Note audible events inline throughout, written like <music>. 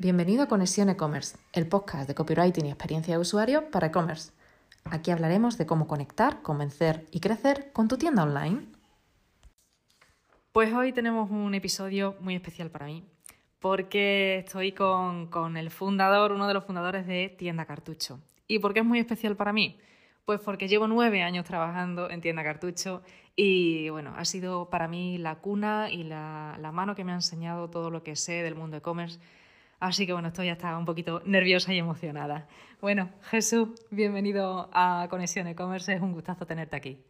Bienvenido a Conexión E-Commerce, el podcast de copywriting y experiencia de usuario para e-commerce. Aquí hablaremos de cómo conectar, convencer y crecer con tu tienda online. Pues hoy tenemos un episodio muy especial para mí, porque estoy con, con el fundador, uno de los fundadores de Tienda Cartucho. ¿Y por qué es muy especial para mí? Pues porque llevo nueve años trabajando en Tienda Cartucho y bueno, ha sido para mí la cuna y la, la mano que me ha enseñado todo lo que sé del mundo e-commerce Así que bueno, estoy hasta un poquito nerviosa y emocionada. Bueno, Jesús, bienvenido a Conexión E-Commerce, es un gustazo tenerte aquí.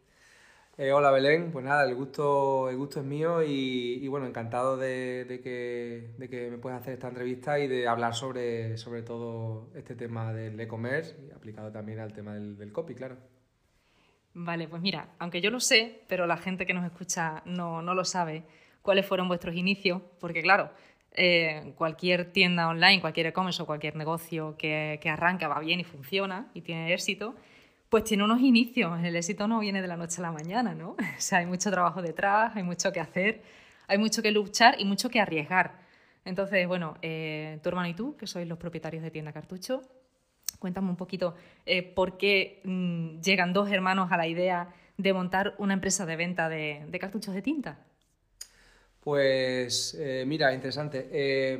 Eh, hola Belén, pues nada, el gusto, el gusto es mío y, bueno, encantado de, que, de, que, me puedas hacer esta entrevista y de hablar sobre, sobre todo este tema del e-commerce aplicado también al tema del, del copy, claro. Vale, pues mira, aunque yo lo sé, pero la gente que nos escucha no, no lo sabe, cuáles fueron vuestros inicios, porque claro, eh, cualquier tienda online, cualquier e-commerce o cualquier negocio que, que, arranca, va bien y funciona y tiene éxito, pues tiene unos inicios. El éxito no viene de la noche a la mañana, ¿no? <laughs> O sea, hay mucho trabajo detrás, hay mucho que hacer, hay mucho que luchar y mucho que arriesgar. Entonces, bueno, eh, tu hermano y tú, que sois los propietarios de Tienda Cartucho, cuéntame un poquito eh, por qué mmm, llegan dos hermanos a la idea de montar una empresa de venta de cartuchos de tinta. Pues eh, mira, interesante. Eh,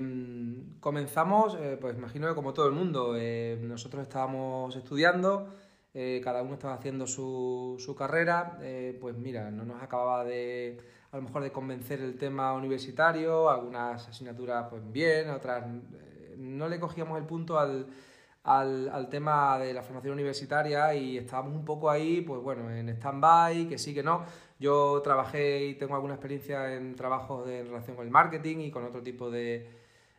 comenzamos, eh, pues imagino que como todo el mundo, eh, nosotros estábamos estudiando, eh, cada uno estaba haciendo su, su carrera, pues mira, no nos acababa de, a lo mejor de convencer el tema universitario, algunas asignaturas pues bien, otras no le cogíamos el punto al, al, al, tema de la formación universitaria y estábamos un poco ahí, pues bueno, en stand-by, que sí, que no. Yo trabajé y tengo alguna experiencia en trabajos en relación con el marketing y con otro tipo de,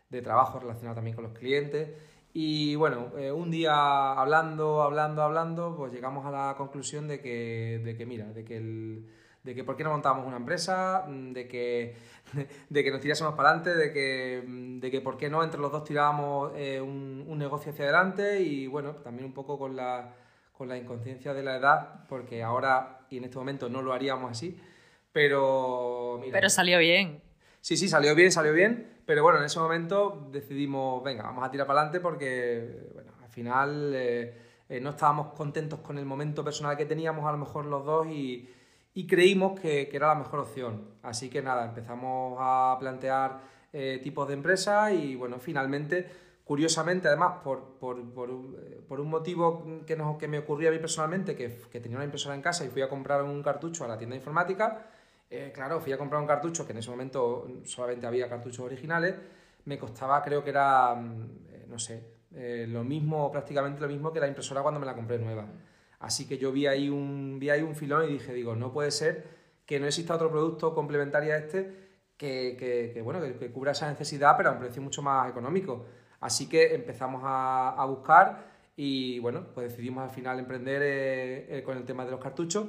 de trabajos relacionados también con los clientes. Y bueno, eh, un día hablando, hablando, hablando, pues llegamos a la conclusión de que, de que mira, de que el, de que por qué no montábamos una empresa, de que, <laughs> de que nos tirásemos para adelante, de que, de que por qué no entre los dos tirábamos eh, un, un, negocio hacia adelante y bueno, también un poco con la, con la inconsciencia de la edad, porque ahora y en este momento no lo haríamos así, pero... Mira, pero salió bien. Sí, sí, salió bien, salió bien, pero bueno, en ese momento decidimos, venga, vamos a tirar para adelante porque, bueno, al final eh, eh, no estábamos contentos con el momento personal que teníamos a lo mejor los dos y y creímos que, que, era la mejor opción. Así que nada, empezamos a plantear eh, tipos de empresas y bueno, finalmente, curiosamente, además, por, por, por, un motivo que, nos, que me ocurrió a mí personalmente, que, tenía una impresora en casa y fui a comprar un cartucho a la tienda informática, eh, claro, fui a comprar un cartucho que en ese momento solamente había cartuchos originales, me costaba, creo que era, mm, no sé, eh, lo mismo, prácticamente lo mismo que la impresora cuando me la compré nueva. Así que yo vi ahí un, vi ahí un filón y dije, digo, no puede ser que no exista otro producto complementario a este que, que, bueno, que, cubra esa necesidad, pero a un precio mucho más económico. Así que empezamos a, a buscar y bueno, pues decidimos al final emprender eh, eh, con el tema de los cartuchos.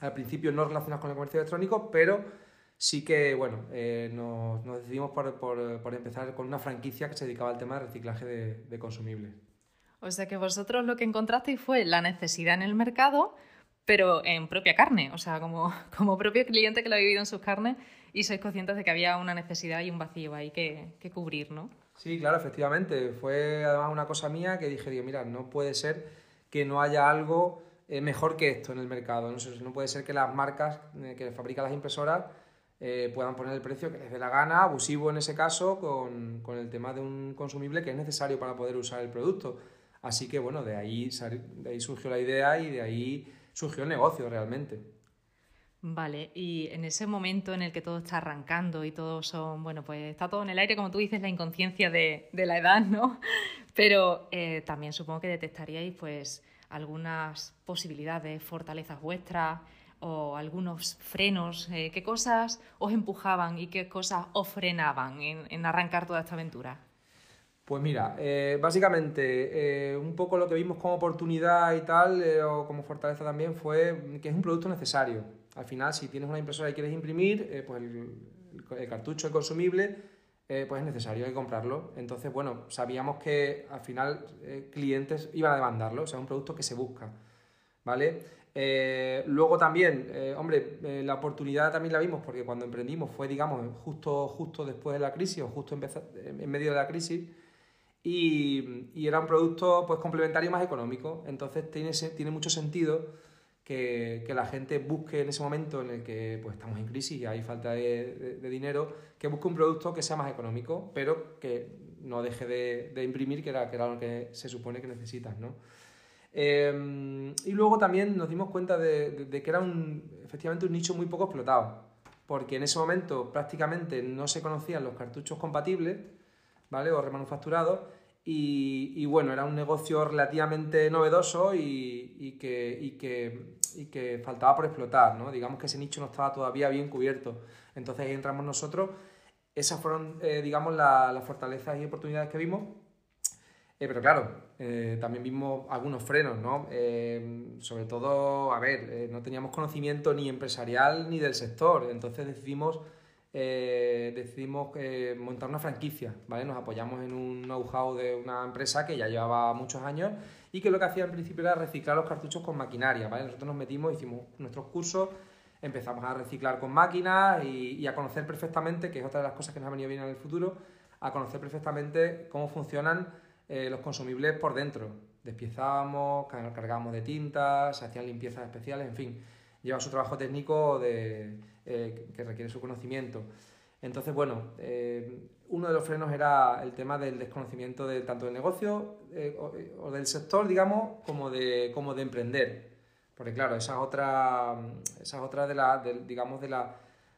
Al principio no relacionados con el comercio electrónico, pero sí que bueno, eh, nos, nos, decidimos por, por, empezar con una franquicia que se dedicaba al tema de reciclaje de, de consumibles. O sea que vosotros lo que encontrasteis fue la necesidad en el mercado, pero en propia carne, o sea, como, <laughs> como propio cliente que lo ha vivido en sus carnes y sois conscientes de que había una necesidad y un vacío ahí que, que cubrir, ¿no? Sí, claro, efectivamente. Fue además una cosa mía que dije, digo, mira, no puede ser que no haya algo eh, mejor que esto en el mercado. No, no puede ser que las marcas eh, que fabrican las impresoras eh, puedan poner el precio que les dé la gana, abusivo en ese caso, con, con el tema de un consumible que es necesario para poder usar el producto. Así que bueno, de ahí, de ahí surgió la idea y de ahí surgió el negocio realmente. Vale, y en ese momento en el que todo está arrancando y todo son, bueno, pues está todo en el aire, como tú dices, la inconsciencia de, de la edad, ¿no? <laughs> Pero eh, también supongo que detectaríais pues algunas posibilidades, fortalezas vuestras o algunos frenos. Eh, ¿Qué cosas os empujaban y qué cosas os frenaban en, en arrancar toda esta aventura? Pues mira, eh, básicamente un poco lo que vimos como oportunidad y tal, o como fortaleza también, fue que es un producto necesario. Al final, si tienes una impresora y quieres imprimir, pues el, cartucho, el consumible, pues es necesario, hay que comprarlo. Entonces, bueno, sabíamos que al final clientes iban a demandarlo, o sea, es un producto que se busca, ¿vale? luego también, hombre, la oportunidad también la vimos porque cuando emprendimos fue, digamos, justo, justo después de la crisis o justo en medio de la crisis y, y, era un producto pues, complementario más económico. Entonces tiene, tiene mucho sentido que, la gente busque en ese momento en el que pues, estamos en crisis y hay falta de, dinero, que busque un producto que sea más económico, pero que no deje de, imprimir, que era, que era lo que se supone que necesitas. ¿no? Eh, y luego también nos dimos cuenta de, que era un, efectivamente un nicho muy poco explotado, porque en ese momento prácticamente no se conocían los cartuchos compatibles, ¿vale? O remanufacturados, y, bueno, era un negocio relativamente novedoso y, que, faltaba por explotar, ¿no? Digamos que ese nicho no estaba todavía bien cubierto. Entonces ahí entramos nosotros. Esas fueron, eh, digamos, las fortalezas y oportunidades que vimos. Eh, pero claro, eh, también vimos algunos frenos, ¿no? sobre todo, a ver, no teníamos conocimiento ni empresarial ni del sector. Entonces decidimos eh, decidimos eh, montar una franquicia, ¿vale? Nos apoyamos en un know-how de una empresa que ya llevaba muchos años y que lo que hacía en principio era reciclar los cartuchos con maquinaria, ¿vale? Nosotros nos metimos, hicimos nuestros cursos, empezamos a reciclar con máquinas y, a conocer perfectamente, que es otra de las cosas que nos ha venido bien en el futuro, a conocer perfectamente cómo funcionan eh, los consumibles por dentro. Despiezábamos, cargábamos de tintas, se hacían limpiezas especiales, en fin, lleva su trabajo técnico de eh, que requiere su conocimiento. Entonces, bueno, eh, uno de los frenos era el tema del desconocimiento de, tanto del negocio eh, o, del sector, digamos, como de, como de emprender. Porque claro, esa es otra, esa otra de, la, digamos, de, la,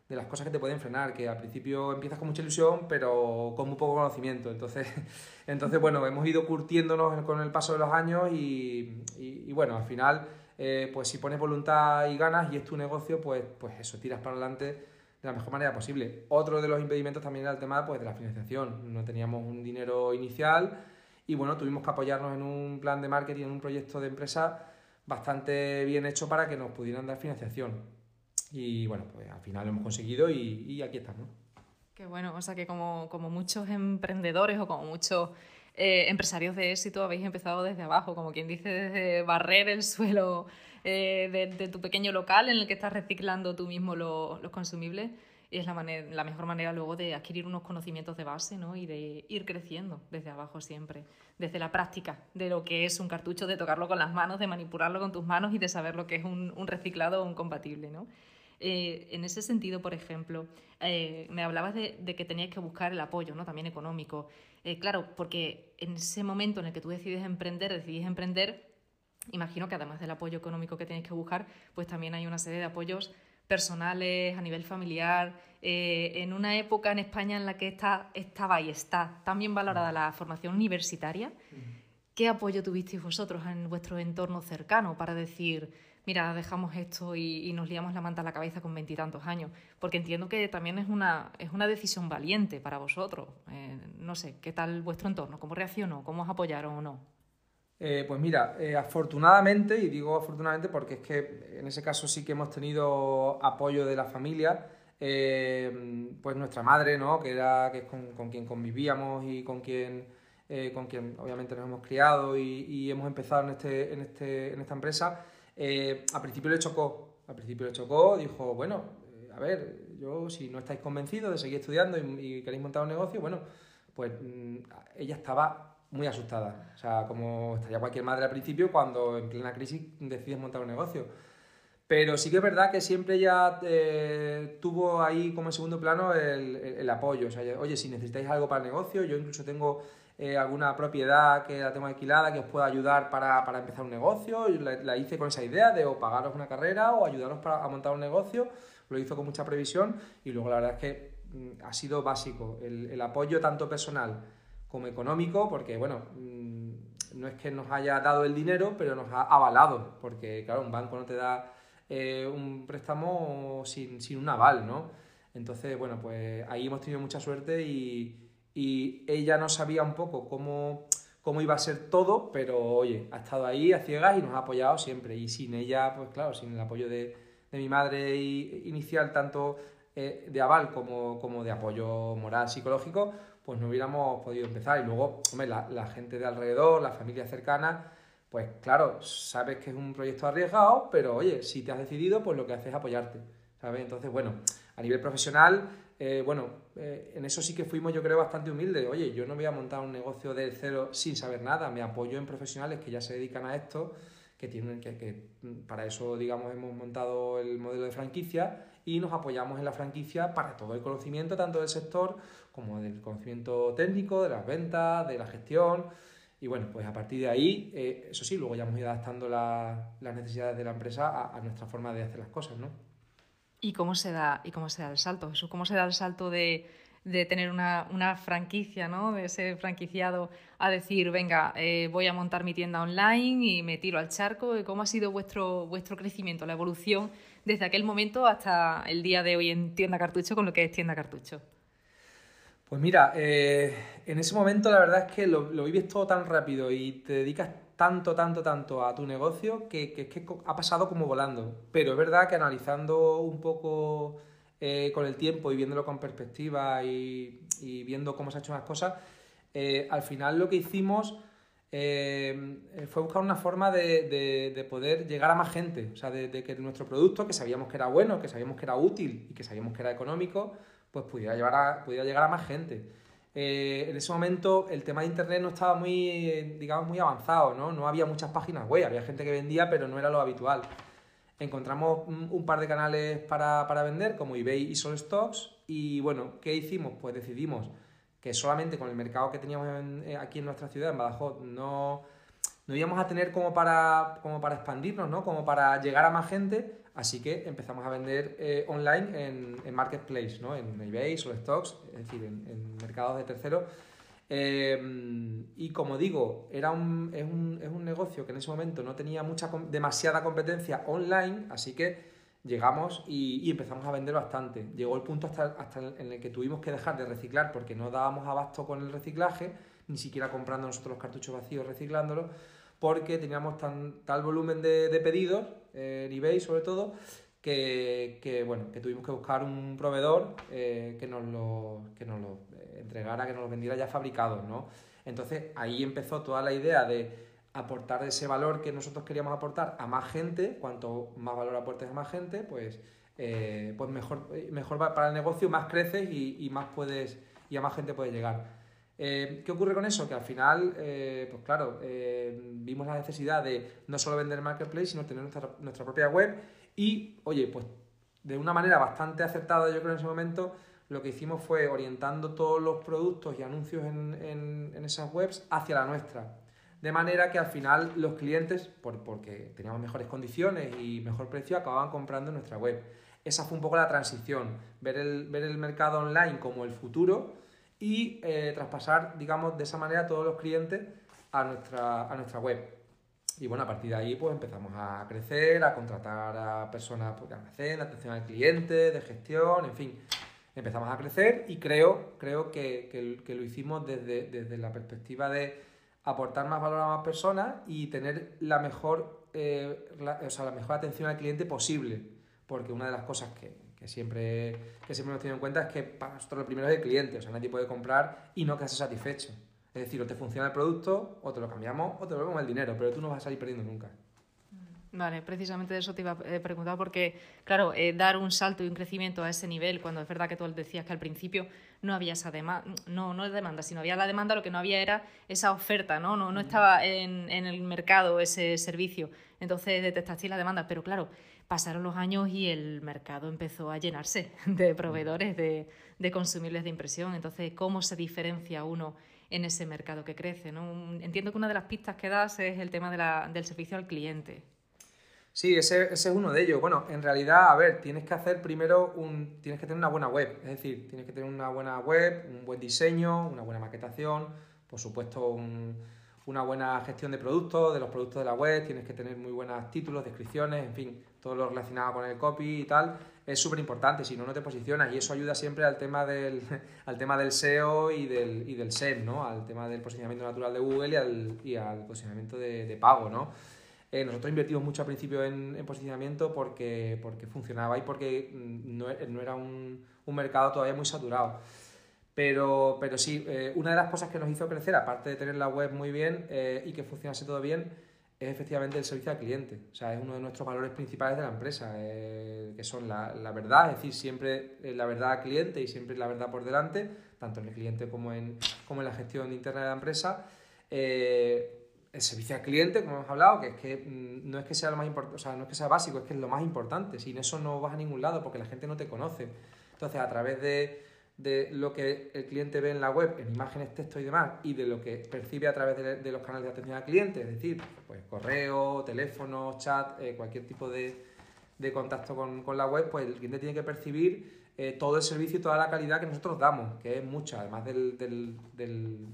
de las cosas que te pueden frenar, que al principio empiezas con mucha ilusión, pero con muy poco conocimiento. Entonces, <laughs> entonces bueno, hemos ido curtiéndonos con el paso de los años y, y bueno, al final eh, pues si pones voluntad y ganas y es tu negocio, pues, pues eso, tiras para adelante de la mejor manera posible. Otro de los impedimentos también era el tema pues, de la financiación. No teníamos un dinero inicial y bueno, tuvimos que apoyarnos en un plan de marketing, en un proyecto de empresa bastante bien hecho para que nos pudieran dar financiación. Y bueno, pues al final lo hemos conseguido y, y aquí estamos. Qué bueno, o sea que como, como muchos emprendedores o como muchos eh, empresarios de éxito habéis empezado desde abajo, como quien dice, desde barrer el suelo eh, de, tu pequeño local en el que estás reciclando tú mismo los consumibles. Y es la, la mejor manera luego de adquirir unos conocimientos de base ¿no? y de ir creciendo desde abajo siempre, desde la práctica de lo que es un cartucho, de tocarlo con las manos, de manipularlo con tus manos y de saber lo que es un, reciclado o un compatible. ¿no? Eh, en ese sentido, por ejemplo, me hablabas de, que tenías que buscar el apoyo, ¿no? También económico. Eh, claro, porque en ese momento en el que tú decides emprender, decidís emprender, imagino que además del apoyo económico que tenéis que buscar, pues también hay una serie de apoyos personales, a nivel familiar, en una época en España en la que está, estaba y está tan bien valorada la formación universitaria, ¿qué apoyo tuvisteis vosotros en vuestro entorno cercano para decir, mira, dejamos esto y, nos liamos la manta a la cabeza con veintitantos años, porque entiendo que también es una, es una decisión valiente para vosotros. Eh, no sé, ¿qué tal vuestro entorno? ¿Cómo reaccionó? ¿Cómo os apoyaron o no? Eh, pues mira, eh, afortunadamente, y digo afortunadamente porque es que en ese caso sí que hemos tenido apoyo de la familia, pues nuestra madre, ¿no? que, era, es con, quien convivíamos y con quien, con quien obviamente nos hemos criado y, y hemos empezado en, este, en, este, en esta empresa, eh, al principio le chocó, al principio le chocó, dijo, bueno, eh, a ver, yo si no estáis convencidos de seguir estudiando y, queréis montar un negocio, bueno, pues mm, ella estaba muy asustada. O sea, como estaría cualquier madre al principio cuando en plena crisis decides montar un negocio. Pero sí que es verdad que siempre ya eh, tuvo ahí como en segundo plano el, el, apoyo. O sea, oye, si necesitáis algo para el negocio, yo incluso tengo eh, alguna propiedad que la tengo alquilada que os pueda ayudar para, para empezar un negocio. Yo la, hice con esa idea de o pagaros una carrera o ayudaros para, a montar un negocio. Lo hizo con mucha previsión y luego la verdad es que mm, ha sido básico el, el, apoyo tanto personal como económico, porque bueno, mm, no es que nos haya dado el dinero, pero nos ha avalado, porque claro, un banco no te da eh, un préstamo sin, sin un aval, ¿no? Entonces, bueno, pues ahí hemos tenido mucha suerte y, y ella no sabía un poco cómo, cómo iba a ser todo, pero oye, ha estado ahí a ciegas y nos ha apoyado siempre. Y sin ella, pues claro, sin el apoyo de, de mi madre inicial, tanto eh, de aval como, como, de apoyo moral, psicológico, pues no hubiéramos podido empezar. Y luego, hombre, la, la gente de alrededor, la familia cercana, pues claro, sabes que es un proyecto arriesgado, pero oye, si te has decidido, pues lo que haces es apoyarte, ¿sabes? Entonces, bueno, A nivel profesional, eh, bueno, eh, en eso sí que fuimos yo creo bastante humildes. Oye, yo no voy a montar un negocio de cero sin saber nada, me apoyo en profesionales que ya se dedican a esto, que tienen que, para eso digamos hemos montado el modelo de franquicia y nos apoyamos en la franquicia para todo el conocimiento tanto del sector como del conocimiento técnico, de las ventas, de la gestión. Y bueno, pues a partir de ahí, eh, eso sí, luego ya hemos ido adaptando las necesidades de la empresa a nuestra forma de hacer las cosas, ¿no? ¿Y cómo se da, y cómo se da el salto, Jesús? ¿Cómo se da el salto de, de tener una, una, franquicia, ¿no? de ser franquiciado, a decir, venga, eh, voy a montar mi tienda online y me tiro al charco? ¿Cómo ha sido vuestro, vuestro crecimiento, la evolución desde aquel momento hasta el día de hoy en Tienda Cartucho con lo que es Tienda Cartucho? Pues mira, eh, en ese momento la verdad es que lo, lo vives todo tan rápido y te dedicas tanto, tanto, tanto a tu negocio que, que, que ha pasado como volando. Pero es verdad que analizando un poco eh, con el tiempo y viéndolo con perspectiva y, y, viendo cómo se han hecho las cosas, eh, al final lo que hicimos eh, fue buscar una forma de, de, de, poder llegar a más gente. O sea, de, de, que nuestro producto, que sabíamos que era bueno, que sabíamos que era útil y que sabíamos que era económico, pues pudiera, llevar a, pudiera llegar a más gente. Eh, en ese momento el tema de internet no estaba muy, digamos, muy avanzado, ¿no? No había muchas páginas web, había gente que vendía, pero no era lo habitual. Encontramos un, par de canales para, para, vender, como eBay y Stocks y bueno, ¿qué hicimos? Pues decidimos que solamente con el mercado que teníamos en, eh, aquí en nuestra ciudad, en Badajoz, no, no íbamos a tener como para, como para expandirnos, ¿no? Como para llegar a más gente, Así que empezamos a vender eh, online en, en, Marketplace, ¿no? en eBay, Stocks, es decir, en, en mercados de terceros. Eh, y como digo, era un, es, un, es, un, negocio que en ese momento no tenía mucha, demasiada competencia online, así que llegamos y, y, empezamos a vender bastante. Llegó el punto hasta, hasta en el que tuvimos que dejar de reciclar porque no dábamos abasto con el reciclaje, ni siquiera comprando nosotros los cartuchos vacíos, reciclándolos porque teníamos tan, tal volumen de, de pedidos, eh, en eBay sobre todo, que, que, bueno, que tuvimos que buscar un proveedor eh, que, nos lo, que nos lo entregara, que nos lo vendiera ya fabricados, ¿no? Entonces ahí empezó toda la idea de aportar ese valor que nosotros queríamos aportar a más gente, cuanto más valor aportes a más gente, pues, eh, pues mejor, mejor para el negocio, más creces y, y, más puedes, y a más gente puedes llegar. Eh, ¿Qué ocurre con eso? Que al final, eh, pues claro, eh, vimos la necesidad de no solo vender Marketplace, sino tener nuestra, propia web y, oye, pues de una manera bastante acertada, yo creo en ese momento, lo que hicimos fue orientando todos los productos y anuncios en, en, esas webs hacia la nuestra. De manera que al final los clientes, por, porque teníamos mejores condiciones y mejor precio, acababan comprando nuestra web. Esa fue un poco la transición, ver el, ver el mercado online como el futuro y eh, traspasar, digamos, de esa manera todos los clientes a nuestra, a nuestra web. Y bueno, a partir de ahí pues empezamos a crecer, a contratar a personas pues, de almacén, de atención al cliente, de gestión, en fin. Empezamos a crecer y creo, creo que, que, lo hicimos desde, desde, la perspectiva de aportar más valor a más personas y tener la mejor, eh, o sea, la mejor atención al cliente posible. Porque una de las cosas que, que siempre, que siempre hemos tenido en cuenta es que para nosotros lo primero es el cliente, o sea, nadie puede comprar y no quedarse satisfecho. Es decir, o te funciona el producto, o te lo cambiamos, o te devolvemos el dinero, pero tú no vas a salir perdiendo nunca. Vale, precisamente de eso te iba a preguntar porque, claro, eh, dar un salto y un crecimiento a ese nivel, cuando es verdad que tú decías que al principio no había esa demanda, no, no es demanda, sino había la demanda, lo que no había era esa oferta, ¿no? No, no estaba en, en el mercado ese servicio. Entonces detectaste la demanda, pero claro, pasaron los años y el mercado empezó a llenarse <laughs> de proveedores de, consumibles de impresión. Entonces, ¿cómo se diferencia uno en ese mercado que crece? Entiendo que una de las pistas que das es el tema del servicio al cliente. Sí, ese, ese, es uno de ellos. Bueno, en realidad, a ver, tienes que hacer primero un. Tienes que tener una buena web. Es decir, tienes que tener una buena web, un buen diseño, una buena maquetación, por supuesto, un, una buena gestión de productos, de los productos de la web, tienes que tener muy buenos títulos, descripciones, en fin, todo lo relacionado con el copy y tal, es súper importante, si no, no te posicionas y eso ayuda siempre al tema del, <laughs> al tema del SEO y del, y del SEM, ¿no? Al tema del posicionamiento natural de Google y al, y al posicionamiento de, de pago, ¿no? Eh, nosotros invertimos mucho al principio en, en, posicionamiento porque, porque funcionaba y porque no, no era un, un mercado todavía muy saturado. Pero, pero sí, eh, una de las cosas que nos hizo crecer, aparte de tener la web muy bien eh, y que funcionase todo bien, es efectivamente el servicio al cliente. O sea, es uno de nuestros valores principales de la empresa, eh, que son la, la, verdad, es decir, siempre la verdad al cliente y siempre la verdad por delante, tanto en el cliente como en, como en la gestión interna de la empresa. El servicio al cliente, como hemos hablado, que es que mm, no es que sea lo más importante, o sea, no es que sea básico, es que es lo más importante. Sin eso no vas a ningún lado porque la gente no te conoce. Entonces, a través de, de lo que el cliente ve en la web, en imágenes, texto y demás, y de lo que percibe a través de, los canales de atención al cliente, es decir, pues correo, teléfono, chat, eh, cualquier tipo de, de contacto con, con, la web, pues el cliente tiene que percibir eh, todo el servicio y toda la calidad que nosotros damos, que es mucha, además del, del, del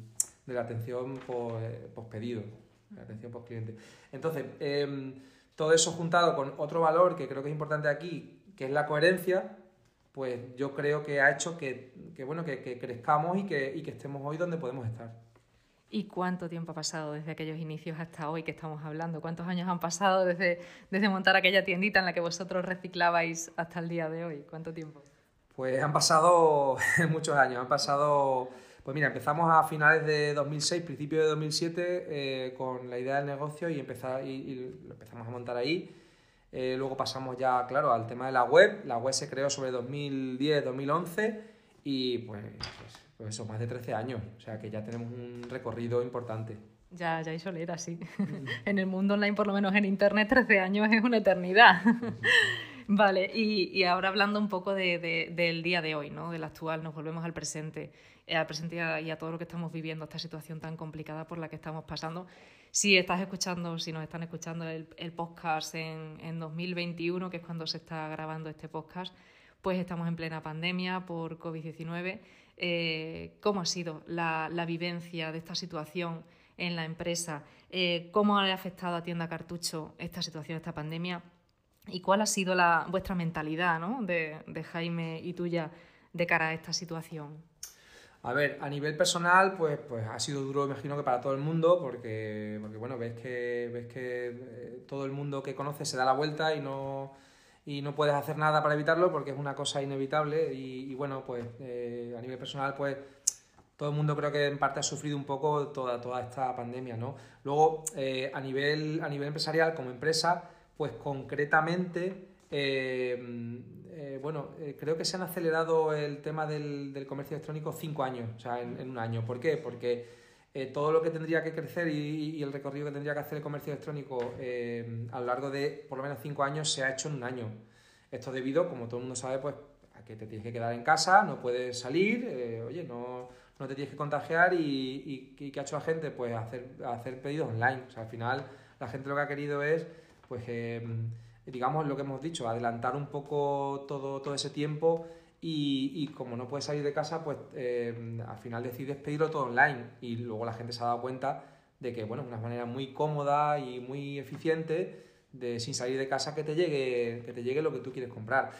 de la atención post, eh, pedido, la atención post cliente. Entonces, em, todo eso juntado con otro valor que creo que es importante aquí, que es la coherencia, pues yo creo que ha hecho que, bueno, que, crezcamos y que, que estemos hoy donde podemos estar. ¿Y cuánto tiempo ha pasado desde aquellos inicios hasta hoy que estamos hablando? ¿Cuántos años han pasado desde, desde montar aquella tiendita en la que vosotros reciclabais hasta el día de hoy? ¿Cuánto tiempo? Pues han pasado <laughs> muchos años, han pasado... Pues mira, empezamos a finales de 2006, principio de 2007, eh, con la idea del negocio y, empezar, y lo empezamos a montar ahí. Eh, luego pasamos ya, claro, al tema de la web. La web se creó sobre 2010, 2011 y pues, pues, pues, eso, más de 13 años. O sea que ya tenemos un recorrido importante. Ya, ya hay solera, sí. <laughs> en el mundo online, por lo menos en Internet, 13 años es una eternidad. <laughs> vale, y, ahora hablando un poco del día de hoy, ¿no? del actual, nos volvemos al presente, eh, al presente y a todo lo que estamos viviendo, esta situación tan complicada por la que estamos pasando si estás escuchando, si nos están escuchando el, podcast en, en 2021, que es cuando se está grabando este podcast, pues estamos en plena pandemia por COVID-19. Eh, ¿Cómo ha sido la, la, vivencia de esta situación en la empresa? Eh, ¿Cómo ha afectado a Tienda Cartucho esta situación, esta pandemia? ¿Y cuál ha sido la, vuestra mentalidad ¿no? de, de Jaime y tuya de cara a esta situación? A ver, a nivel personal, pues, pues ha sido duro, imagino que para todo el mundo, porque, porque bueno, ves que, ves que eh, todo el mundo que conoces se da la vuelta y no, y no puedes hacer nada para evitarlo porque es una cosa inevitable y, bueno, pues eh, a nivel personal, pues todo el mundo creo que en parte ha sufrido un poco toda, toda esta pandemia, ¿no? Luego, eh, a, nivel, a nivel empresarial, como empresa, pues concretamente bueno, eh, creo que se han acelerado el tema del, comercio electrónico cinco años, o sea, en, un año. ¿Por qué? Porque eh, todo lo que tendría que crecer y, el recorrido que tendría que hacer el comercio electrónico a lo largo de por lo menos cinco años se ha hecho en un año. Esto debido, como todo el mundo sabe, pues a que te tienes que quedar en casa, no puedes salir, oye, no, no, te tienes que contagiar y, y, ¿qué ha hecho la gente? Pues hacer, hacer pedidos online. O sea, al final la gente lo que ha querido es, pues digamos lo que hemos dicho, adelantar un poco todo, todo ese tiempo y, como no puedes salir de casa, pues eh, al final decides pedirlo todo online y luego la gente se ha dado cuenta de que, bueno, es una manera muy cómoda y muy eficiente de sin salir de casa que te llegue, que te llegue lo que tú quieres comprar.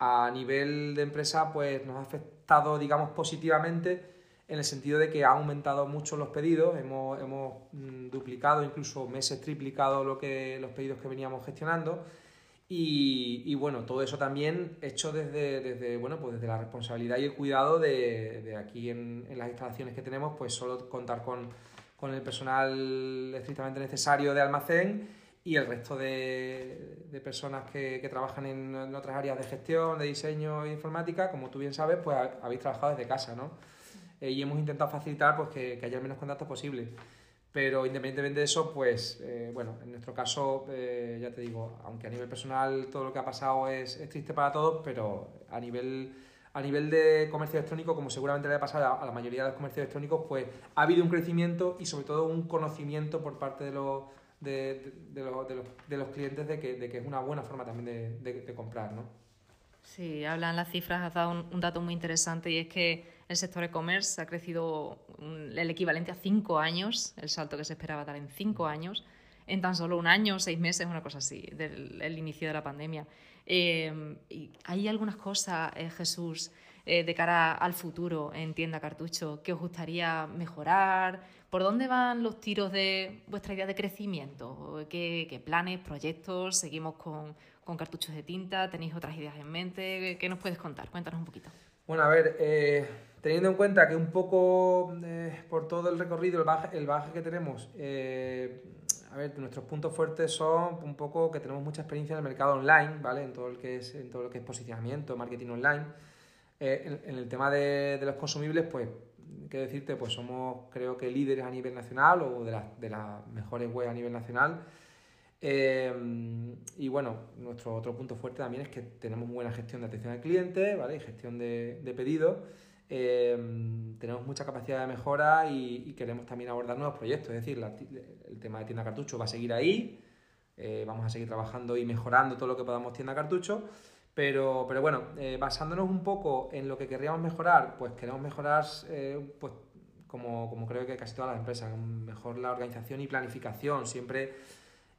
A nivel de empresa, pues nos ha afectado, digamos, positivamente en el sentido de que ha aumentado mucho los pedidos, hemos, hemos mm, duplicado, incluso meses triplicado lo que, los pedidos que veníamos gestionando. Y, y, bueno, todo eso también hecho desde, desde, bueno, pues desde la responsabilidad y el cuidado de, de aquí en, en, las instalaciones que tenemos, pues solo contar con, con, el personal estrictamente necesario de almacén y el resto de, de personas que, que trabajan en, en, otras áreas de gestión, de diseño e informática, como tú bien sabes, pues habéis trabajado desde casa, ¿no? Eh, y hemos intentado facilitar pues, que, que haya el menos contacto posible. Pero independientemente de eso, pues eh, bueno, en nuestro caso, eh, ya te digo, aunque a nivel personal todo lo que ha pasado es, es, triste para todos, pero a nivel, a nivel de comercio electrónico, como seguramente le ha pasado a, la mayoría de los comercios electrónicos, pues ha habido un crecimiento y sobre todo un conocimiento por parte de los, de, de, los, de los, de los clientes de que, de que, es una buena forma también de, de comprar, ¿no? Sí, hablan las cifras, has dado un, un dato muy interesante y es que el sector e-commerce ha crecido el equivalente a cinco años, el salto que se esperaba dar en cinco años, en tan solo un año, seis meses, una cosa así, del inicio de la pandemia. Eh, ¿Hay algunas cosas, eh, Jesús, eh, de cara al futuro en Tienda Cartucho que os gustaría mejorar? ¿Por dónde van los tiros de vuestra idea de crecimiento? ¿Qué, qué planes, proyectos? ¿Seguimos con, con cartuchos de tinta? ¿Tenéis otras ideas en mente? ¿Qué nos puedes contar? Cuéntanos un poquito. Bueno, a ver, eh, teniendo en cuenta que un poco eh, por todo el recorrido, el baje, el baje que tenemos, eh, a ver, nuestros puntos fuertes son un poco que tenemos mucha experiencia en el mercado online, ¿vale? En todo, el que es, en todo lo que es posicionamiento, marketing online. Eh, en, el tema de, los consumibles, pues, qué decirte, pues somos creo que líderes a nivel nacional o de, de las mejores webs a nivel nacional. Eh, y bueno, nuestro otro punto fuerte también es que tenemos buena gestión de atención al cliente, ¿vale? Y gestión de, de pedidos. Eh, tenemos mucha capacidad de mejora y, queremos también abordar nuevos proyectos. Es decir, el tema de tienda cartucho va a seguir ahí. Eh, vamos a seguir trabajando y mejorando todo lo que podamos tienda cartucho. Pero, pero bueno, basándonos un poco en lo que querríamos mejorar, pues queremos mejorar, pues como, como creo que casi todas las empresas, mejor la organización y planificación. Siempre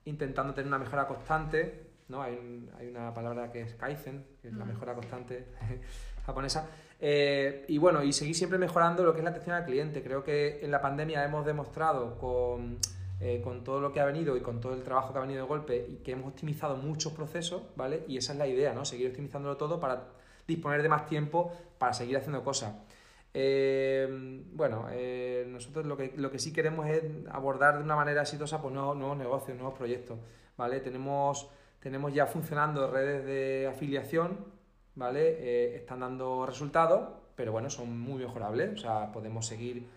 intentando tener una mejora constante, ¿no? Hay, hay una palabra que es Kaizen, que es la mejora constante <laughs> japonesa. Eh, y bueno, y seguir siempre mejorando lo que es la atención al cliente. Creo que en la pandemia hemos demostrado con, eh, con todo lo que ha venido y con todo el trabajo que ha venido de golpe y que hemos optimizado muchos procesos, ¿vale? Y esa es la idea, ¿no? Seguir optimizándolo todo para disponer de más tiempo para seguir haciendo cosas. Eh, bueno, eh, nosotros lo que, lo que sí queremos es abordar de una manera exitosa pues, nuevos, nuevos negocios, nuevos proyectos, ¿vale? Tenemos, tenemos ya funcionando redes de afiliación, ¿vale? Están dando resultados, pero bueno, son muy mejorables, o sea, podemos seguir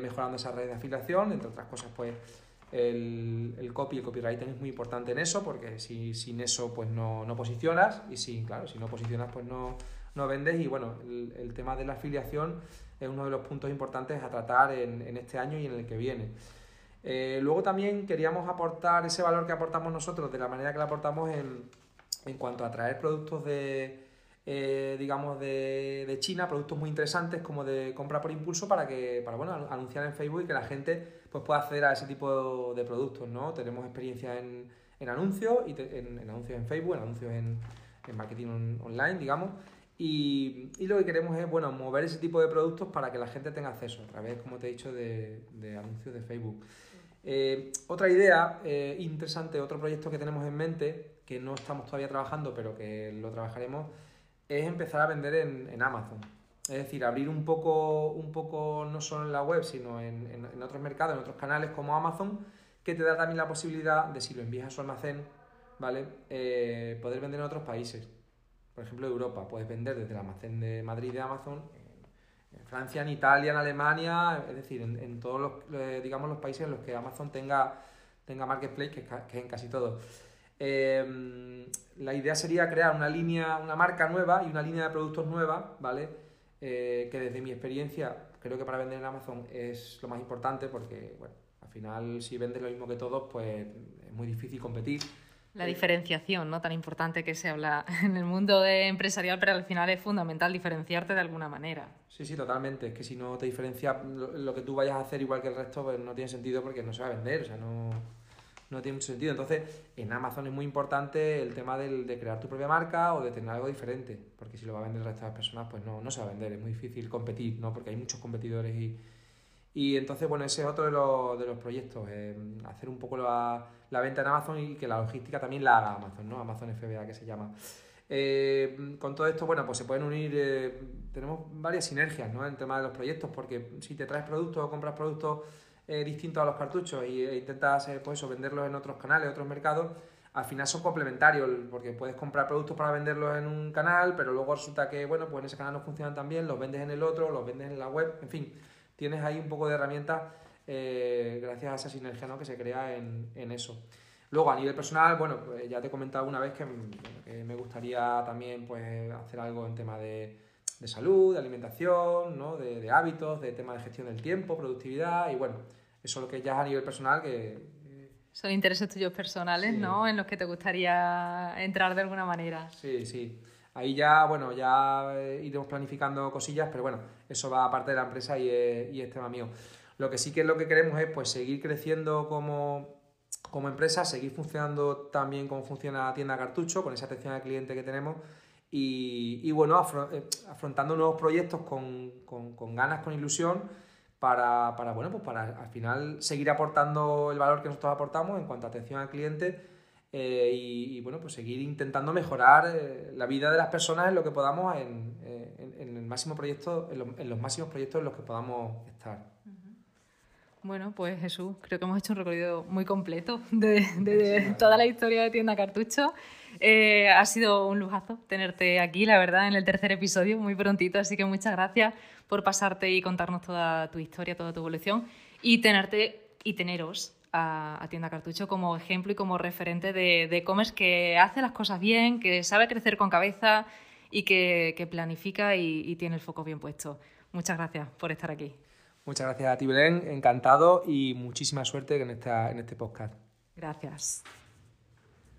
mejorando esa red de afiliación, entre otras cosas, pues el, el copy, el copywriting es muy importante en eso, porque si, sin eso pues no, no posicionas, y si, claro, si no posicionas pues no no vendes y bueno, el, tema de la afiliación es uno de los puntos importantes a tratar en, este año y en el que viene. Eh, luego también queríamos aportar ese valor que aportamos nosotros de la manera que lo aportamos en, en cuanto a traer productos de, eh, digamos, de, de, China, productos muy interesantes como de compra por impulso para que, para bueno, anunciar en Facebook y que la gente pues, pueda acceder a ese tipo de productos, ¿no? Tenemos experiencia en, en anuncios, y en, anuncios en Facebook, en anuncios en, en marketing online, digamos, y, lo que queremos es, bueno, mover ese tipo de productos para que la gente tenga acceso a través, como te he dicho, de, anuncios de Facebook. Eh, otra idea eh, interesante, otro proyecto que tenemos en mente, que no estamos todavía trabajando, pero que lo trabajaremos, es empezar a vender en, Amazon. Es decir, abrir un poco, un poco no solo en la web, sino en, otros mercados, en otros canales como Amazon, que te da también la posibilidad de, si lo envías a su almacén, ¿vale? Eh, poder vender en otros países por ejemplo, Europa. Puedes vender desde el almacén de Madrid de Amazon en Francia, en Italia, en Alemania, es decir, en, todos los, eh, digamos, los países en los que Amazon tenga, tenga marketplace, que, es en casi todos. Em, la idea sería crear una línea, una marca nueva y una línea de productos nueva, ¿vale? Eh, que desde mi experiencia creo que para vender en Amazon es lo más importante porque, bueno, al final si vendes lo mismo que todos, pues es muy difícil competir. La diferenciación, ¿no? Tan importante que se habla <laughs> en el mundo de empresarial, pero al final es fundamental diferenciarte de alguna manera. Sí, sí, totalmente. Es que si no te diferencias lo, que tú vayas a hacer igual que el resto, pues no tiene sentido porque no se va a vender, o sea, no, no tiene mucho sentido. Entonces, en Amazon es muy importante el tema del, de crear tu propia marca o de tener algo diferente, porque si lo va a vender el resto de personas, pues no, no se va a vender, es muy difícil competir, ¿no? Porque hay muchos competidores y y entonces, bueno, ese es otro de los, de los proyectos, eh, hacer un poco la, la, venta en Amazon y que la logística también la haga Amazon, ¿no? Amazon FBA que se llama. Eh, con todo esto, bueno, pues se pueden unir, eh, tenemos varias sinergias, ¿no? En el tema de los proyectos, porque si te traes productos o compras productos distintos a los cartuchos e intentas, pues eso, venderlos en otros canales, otros mercados, al final son complementarios, porque puedes comprar productos para venderlos en un canal, pero luego resulta que, bueno, pues en ese canal no funcionan tan bien, los vendes en el otro, los vendes en la web, en fin tienes ahí un poco de herramientas eh, gracias a esa sinergia ¿no? que se crea en, eso. Luego, a nivel personal, bueno, pues ya te he comentado una vez que, me gustaría también pues, hacer algo en tema de, salud, de alimentación, ¿no? de, hábitos, de tema de gestión del tiempo, productividad y bueno, eso es lo que ya es a nivel personal que... Son intereses tuyos personales, ¿no? En los que te gustaría entrar de alguna manera. Sí, sí. Ahí ya, bueno, ya eh, iremos planificando cosillas, pero bueno, eso va aparte de la empresa y es, tema mío. Lo que sí que es lo que queremos es pues seguir creciendo como, empresa, seguir funcionando también como funciona tienda cartucho, con esa atención al cliente que tenemos y, bueno, eh, afrontando nuevos proyectos con, ganas, con ilusión para, bueno, pues para al final seguir aportando el valor que nosotros aportamos en cuanto a atención al cliente eh, y, bueno, pues seguir intentando mejorar eh, la vida de las personas en lo que podamos en, eh, el máximo proyecto, en, los máximos proyectos en los que podamos estar. Bueno, pues Jesús, creo que hemos hecho un recorrido muy completo de, toda la historia de Tienda Cartucho. Eh, ha sido un lujazo tenerte aquí, la verdad, en el tercer episodio, muy prontito, así que muchas gracias por pasarte y contarnos toda tu historia, toda tu evolución y tenerte y teneros a, Tienda Cartucho como ejemplo y como referente de e-commerce que hace las cosas bien, que sabe crecer con cabeza y que, planifica y tiene el foco bien puesto. Muchas gracias por estar aquí. Muchas gracias a ti, Belén. Encantado y muchísima suerte en, esta, en este podcast. Gracias.